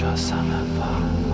Shasana Vara.